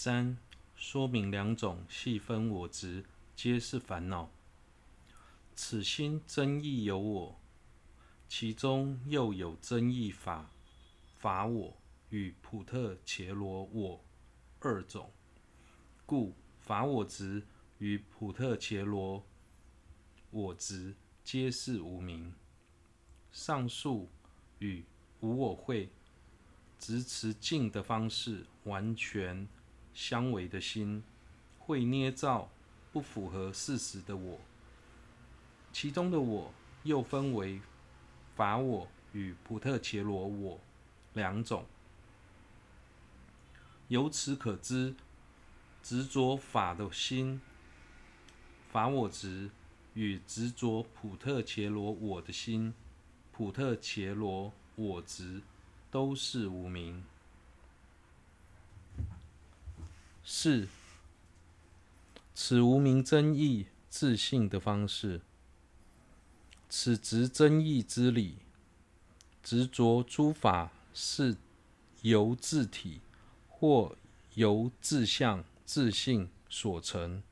三、说明两种细分我执，皆是烦恼。此心真意有我，其中又有真义法法我与普特伽罗我二种，故法我执与普特伽罗我执皆是无明。上述与无我会执持净的方式完全相违的心，会捏造不符合事实的我。其中的我又分为法我与普特伽罗我两种。由此可知，执着法的心，法我执与执着普特伽罗我的心，普特伽罗我执都是无明。是，此无明真义自性的方式。此执真义之理，执着诸法是由自体或由自相自性所成。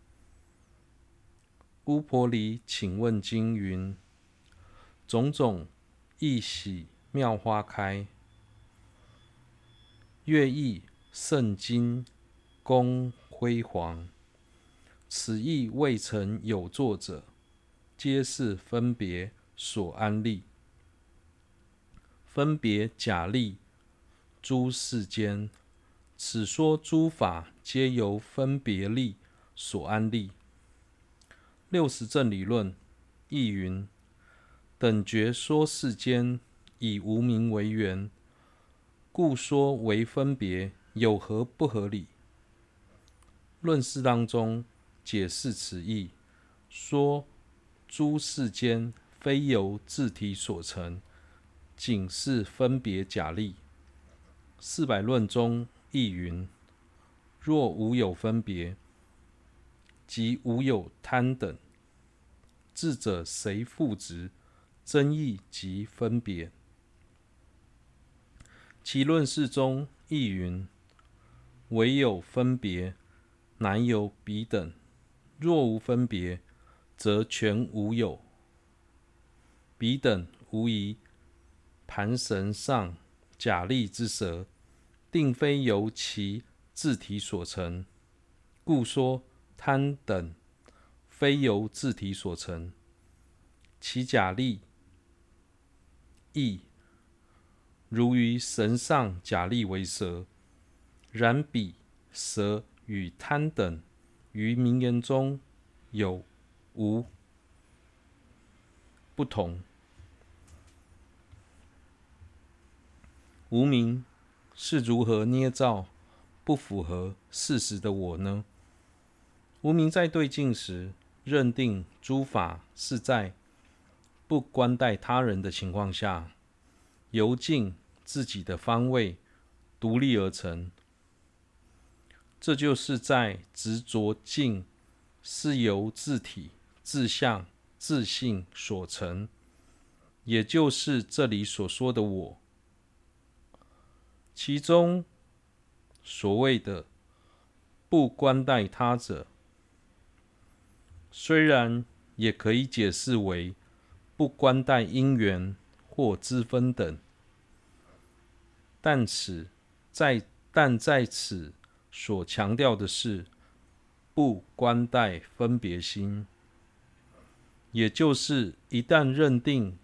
乌婆黎请问经云：种种异喜妙花开，乐艺胜金功辉煌，此亦未曾有作者。皆是分别所安立，分别假立诸世间。此说诸法皆由分别力所安立。六十正理论亦云：等觉说世间以无名为缘，故说为分别，有何不合理？论释当中解释此意，说。诸世间非由自体所成，仅是分别假立。四百论中亦云：若无有分别，即无有贪等，智者谁复执真义即分别？其论释中亦云：唯有分别，乃有彼等；若无分别，则全无有，彼等无疑盘绳上假立之蛇，定非由其自体所成，故说贪等非由自体所成，其假立亦如于绳上假立为蛇，然彼蛇与贪等于名言中有。无不同，无名是如何捏造不符合事实的我呢？无名在对境时，认定诸法是在不关待他人的情况下，由境自己的方位独立而成，这就是在执着境是由自体。自相自性所成，也就是这里所说的我。其中所谓的不关待他者，虽然也可以解释为不关待因缘或之分等，但此在但在此所强调的是不关待分别心。也就是，一旦认定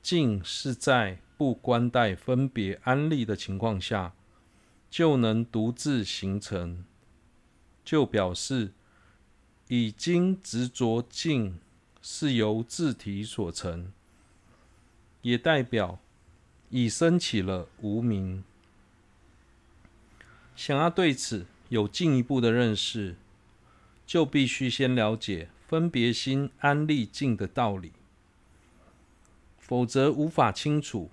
静是在不关待分别安立的情况下，就能独自形成，就表示已经执着静是由自体所成，也代表已生起了无明。想要对此有进一步的认识，就必须先了解。分别心安立境的道理，否则无法清楚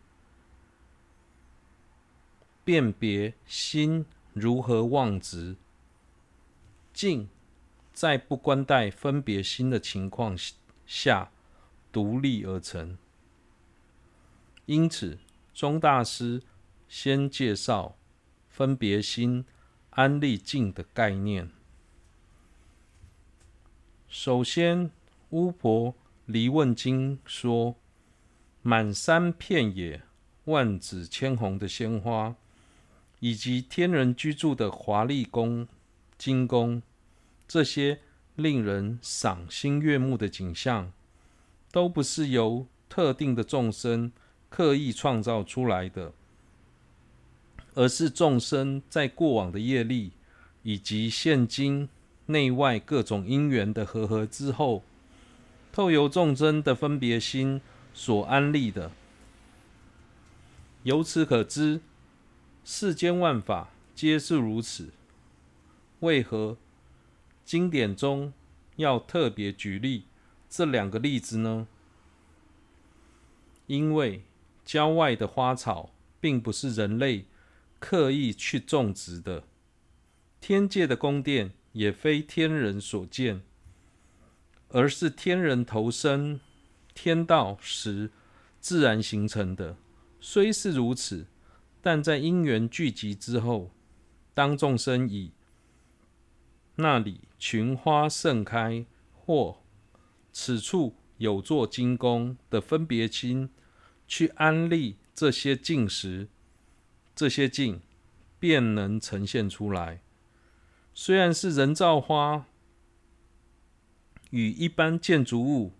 辨别心如何妄执。境在不关待分别心的情况下独立而成，因此宗大师先介绍分别心安立境的概念。首先，《巫婆离问经》说：“满山遍野，万紫千红的鲜花，以及天人居住的华丽宫、金宫，这些令人赏心悦目的景象，都不是由特定的众生刻意创造出来的。”而是众生在过往的业力，以及现今内外各种因缘的和合之后，透由众生的分别心所安立的。由此可知，世间万法皆是如此。为何经典中要特别举例这两个例子呢？因为郊外的花草并不是人类。刻意去种植的天界的宫殿，也非天人所建，而是天人投生天道时自然形成的。虽是如此，但在因缘聚集之后，当众生以那里群花盛开，或此处有座金宫的分别心去安立这些境时，这些境便能呈现出来。虽然是人造花，与一般建筑物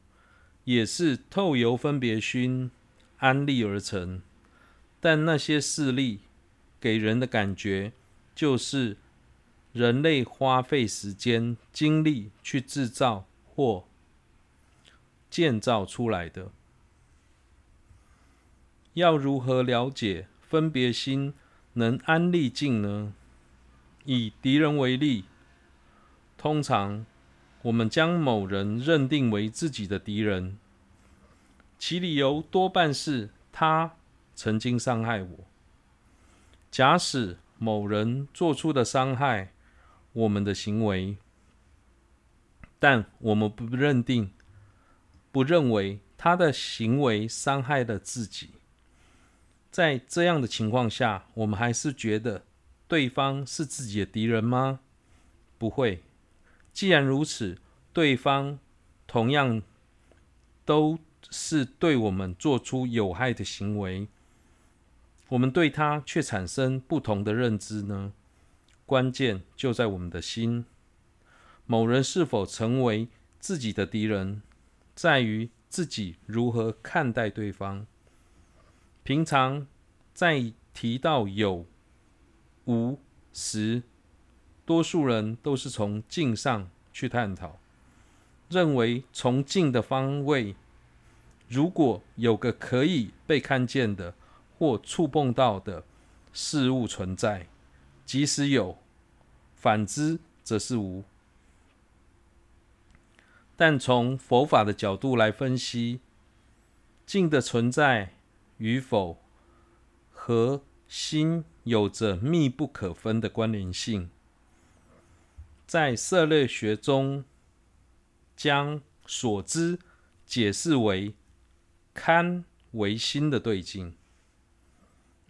也是透由分别熏安立而成，但那些势力给人的感觉，就是人类花费时间精力去制造或建造出来的。要如何了解？分别心能安立境呢？以敌人为例，通常我们将某人认定为自己的敌人，其理由多半是他曾经伤害我。假使某人做出的伤害我们的行为，但我们不认定、不认为他的行为伤害了自己。在这样的情况下，我们还是觉得对方是自己的敌人吗？不会。既然如此，对方同样都是对我们做出有害的行为，我们对他却产生不同的认知呢？关键就在我们的心。某人是否成为自己的敌人，在于自己如何看待对方。平常在提到有、无时，多数人都是从境上去探讨，认为从境的方位，如果有个可以被看见的或触碰到的事物存在，即使有；反之，则是无。但从佛法的角度来分析，境的存在。与否和心有着密不可分的关联性，在色类学中，将所知解释为堪为心的对境，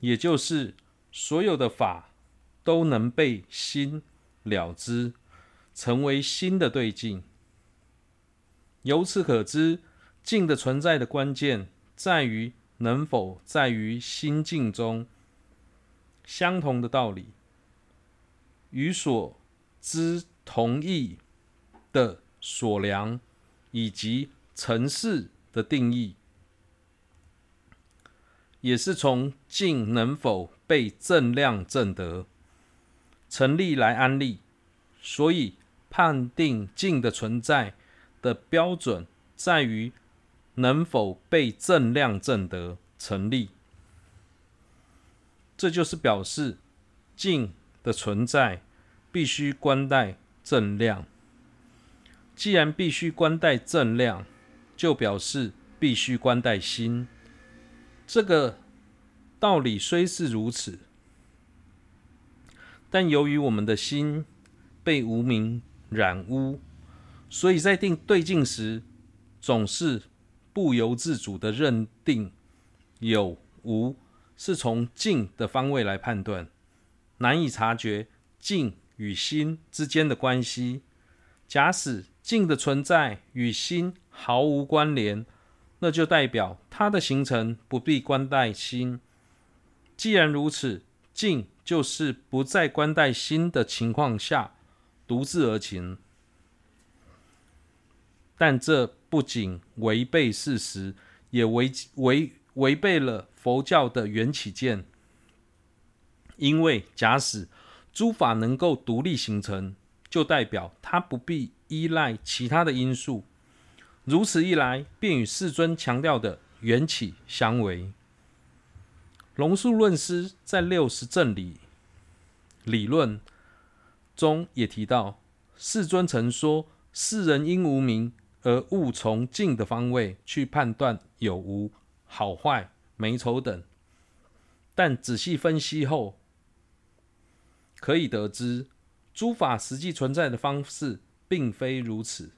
也就是所有的法都能被心了知，成为心的对境。由此可知，境的存在的关键在于。能否在于心境中，相同的道理，与所知同义的所量以及城市的定义，也是从境能否被正量正得成立来安立。所以判定境的存在的标准在于。能否被正量正得成立？这就是表示境的存在必须关待正量。既然必须关待正量，就表示必须关待心。这个道理虽是如此，但由于我们的心被无明染污，所以在定对境时，总是。不由自主的认定有无是从境的方位来判断，难以察觉境与心之间的关系。假使境的存在与心毫无关联，那就代表它的形成不必关待心。既然如此，境就是不在关待心的情况下独自而行。但这不仅违背事实，也违违违背了佛教的缘起见。因为假使诸法能够独立形成，就代表它不必依赖其他的因素。如此一来，便与世尊强调的缘起相违。龙树论师在六十正理理论中也提到，世尊曾说：世人因无明而误从境的方位去判断有无、好坏、美丑等，但仔细分析后，可以得知，诸法实际存在的方式并非如此。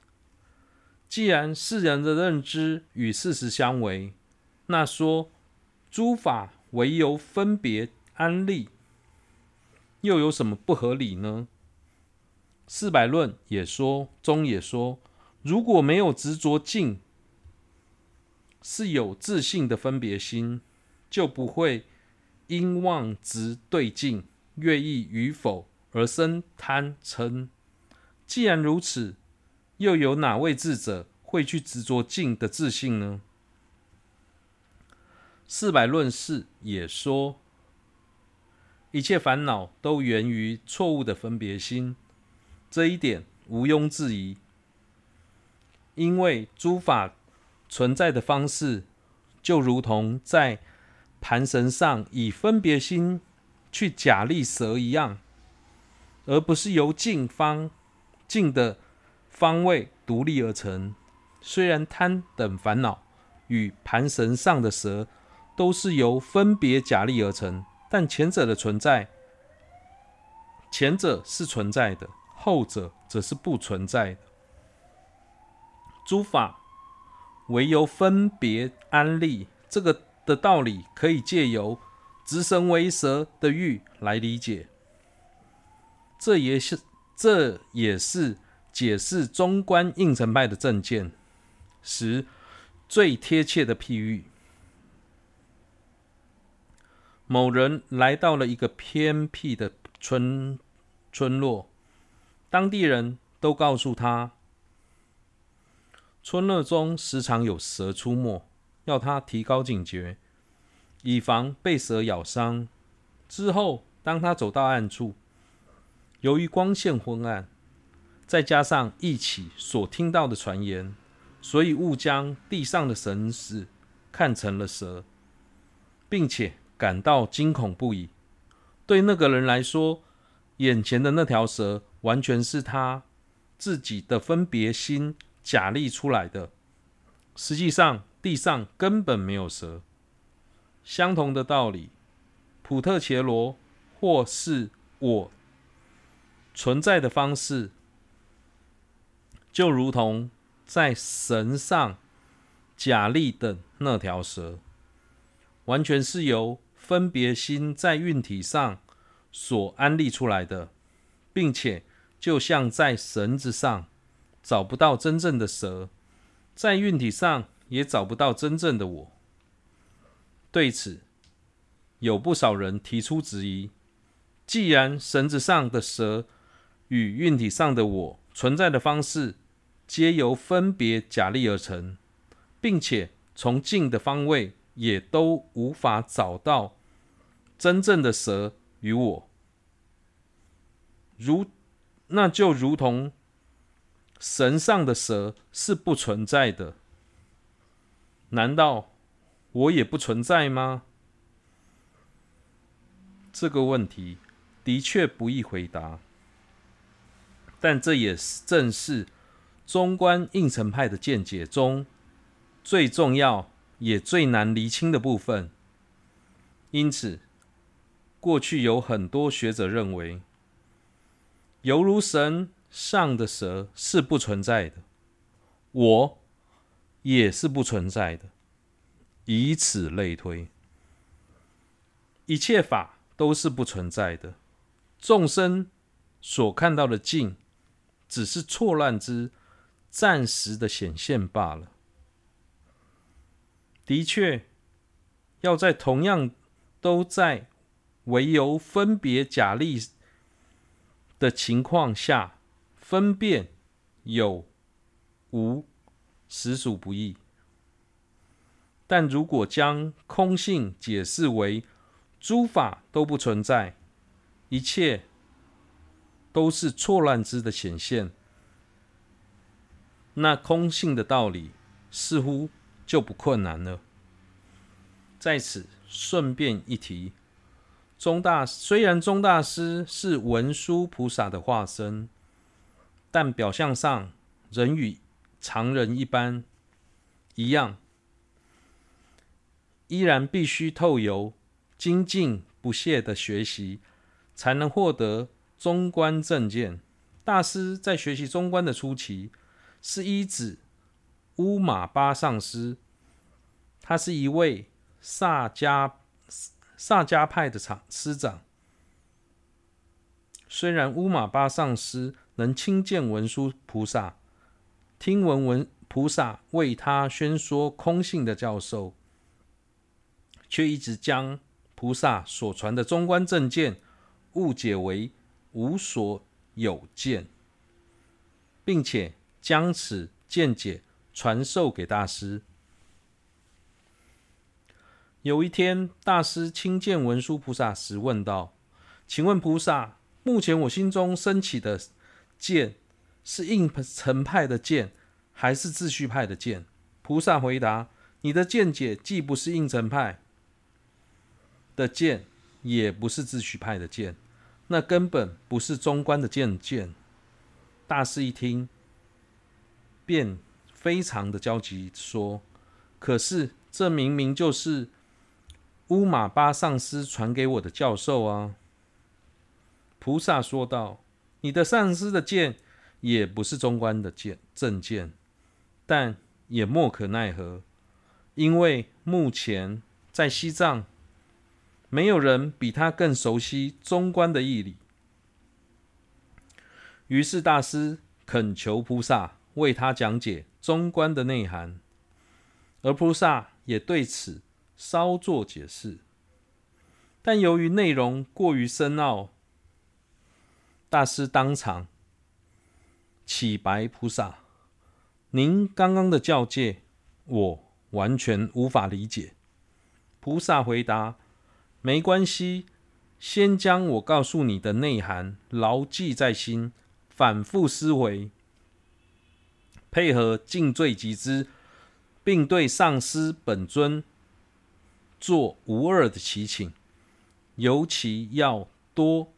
既然世人的认知与事实相违，那说诸法唯由分别安立，又有什么不合理呢？四百论也说，中也说，如果没有执着境，是有自信的分别心，就不会因妄执对境。乐意与否而生贪嗔。既然如此，又有哪位智者会去执着境的自信呢？四百论释也说，一切烦恼都源于错误的分别心，这一点毋庸置疑。因为诸法存在的方式，就如同在盘绳上以分别心。去假立蛇一样，而不是由境方境的方位独立而成。虽然贪等烦恼与盘绳上的蛇都是由分别假立而成，但前者的存在，前者是存在的，后者则是不存在的。诸法唯由分别安立，这个的道理可以借由。执绳为蛇的喻来理解，这也是这也是解释中观应成派的正见时最贴切的譬喻。某人来到了一个偏僻的村村落，当地人都告诉他，村落中时常有蛇出没，要他提高警觉。以防被蛇咬伤。之后，当他走到暗处，由于光线昏暗，再加上一起所听到的传言，所以误将地上的绳子看成了蛇，并且感到惊恐不已。对那个人来说，眼前的那条蛇完全是他自己的分别心假立出来的，实际上地上根本没有蛇。相同的道理，普特伽罗或是我存在的方式，就如同在绳上假立的那条蛇，完全是由分别心在运体上所安立出来的，并且就像在绳子上找不到真正的蛇，在运体上也找不到真正的我。对此，有不少人提出质疑：既然绳子上的蛇与运体上的我存在的方式，皆由分别假立而成，并且从境的方位也都无法找到真正的蛇与我，如那就如同神上的蛇是不存在的，难道？我也不存在吗？这个问题的确不易回答，但这也正是中观应成派的见解中最重要也最难厘清的部分。因此，过去有很多学者认为，犹如神上的蛇是不存在的，我也是不存在的。以此类推，一切法都是不存在的，众生所看到的境，只是错乱之暂时的显现罢了。的确，要在同样都在唯由分别假立的情况下分辨有无，实属不易。但如果将空性解释为诸法都不存在，一切都是错乱之的显现，那空性的道理似乎就不困难了。在此顺便一提，宗大虽然宗大师是文殊菩萨的化身，但表象上仍与常人一般一样。依然必须透由精进不懈的学习，才能获得中观正见。大师在学习中观的初期，是依止乌马巴上师，他是一位萨迦萨迦派的长师长。虽然乌马巴上师能亲见文殊菩萨，听闻文菩萨为他宣说空性的教授。却一直将菩萨所传的中观正见误解为无所有见，并且将此见解传授给大师。有一天，大师亲见文殊菩萨时问道：“请问菩萨，目前我心中升起的见是应成派的见，还是自续派的见？”菩萨回答：“你的见解既不是应成派。”的见也不是自续派的见，那根本不是中观的见见。大师一听，便非常的焦急，说：“可是这明明就是乌马巴上师传给我的教授啊！”菩萨说道：“你的上师的剑也不是中观的剑正剑，但也莫可奈何，因为目前在西藏。”没有人比他更熟悉中观的义理，于是大师恳求菩萨为他讲解中观的内涵，而菩萨也对此稍作解释。但由于内容过于深奥，大师当场启白菩萨：“您刚刚的教诫，我完全无法理解。”菩萨回答。没关系，先将我告诉你的内涵牢记在心，反复思维，配合尽罪集资，并对上师本尊做无二的祈请。尤其要多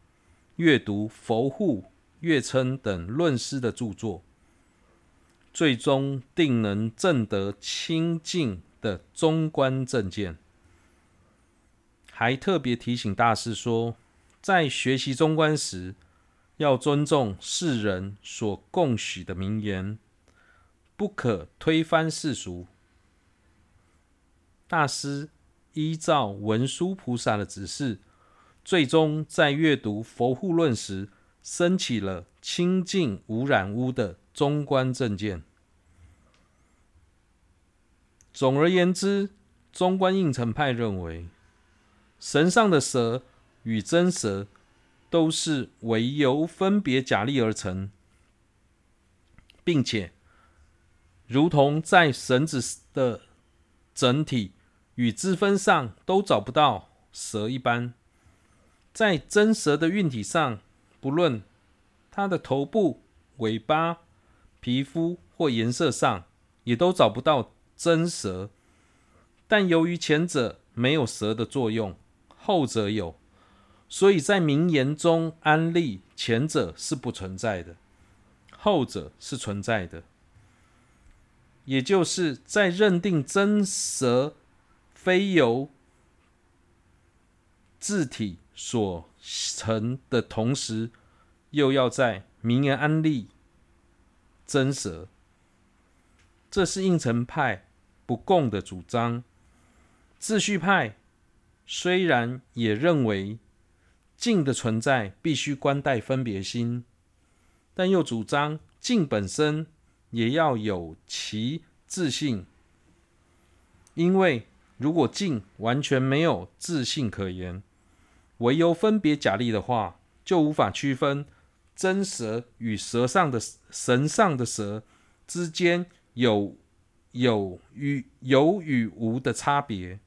阅读佛护、月称等论师的著作，最终定能证得清净的中观正见。还特别提醒大师说，在学习中观时，要尊重世人所共许的名言，不可推翻世俗。大师依照文殊菩萨的指示，最终在阅读《佛护论》时，升起了清净无染污的中观正见。总而言之，中观应成派认为。神上的蛇与真蛇都是唯由分别假立而成，并且如同在绳子的整体与支分上都找不到蛇一般，在真蛇的运体上，不论它的头部、尾巴、皮肤或颜色上，也都找不到真蛇。但由于前者没有蛇的作用。后者有，所以在名言中安利前者是不存在的，后者是存在的。也就是在认定真蛇非由字体所成的同时，又要在明言安立真蛇，这是应成派不共的主张。自续派。虽然也认为静的存在必须关待分别心，但又主张静本身也要有其自信，因为如果静完全没有自信可言，唯有分别假立的话，就无法区分真蛇与蛇上的神上的蛇之间有有与有与无的差别。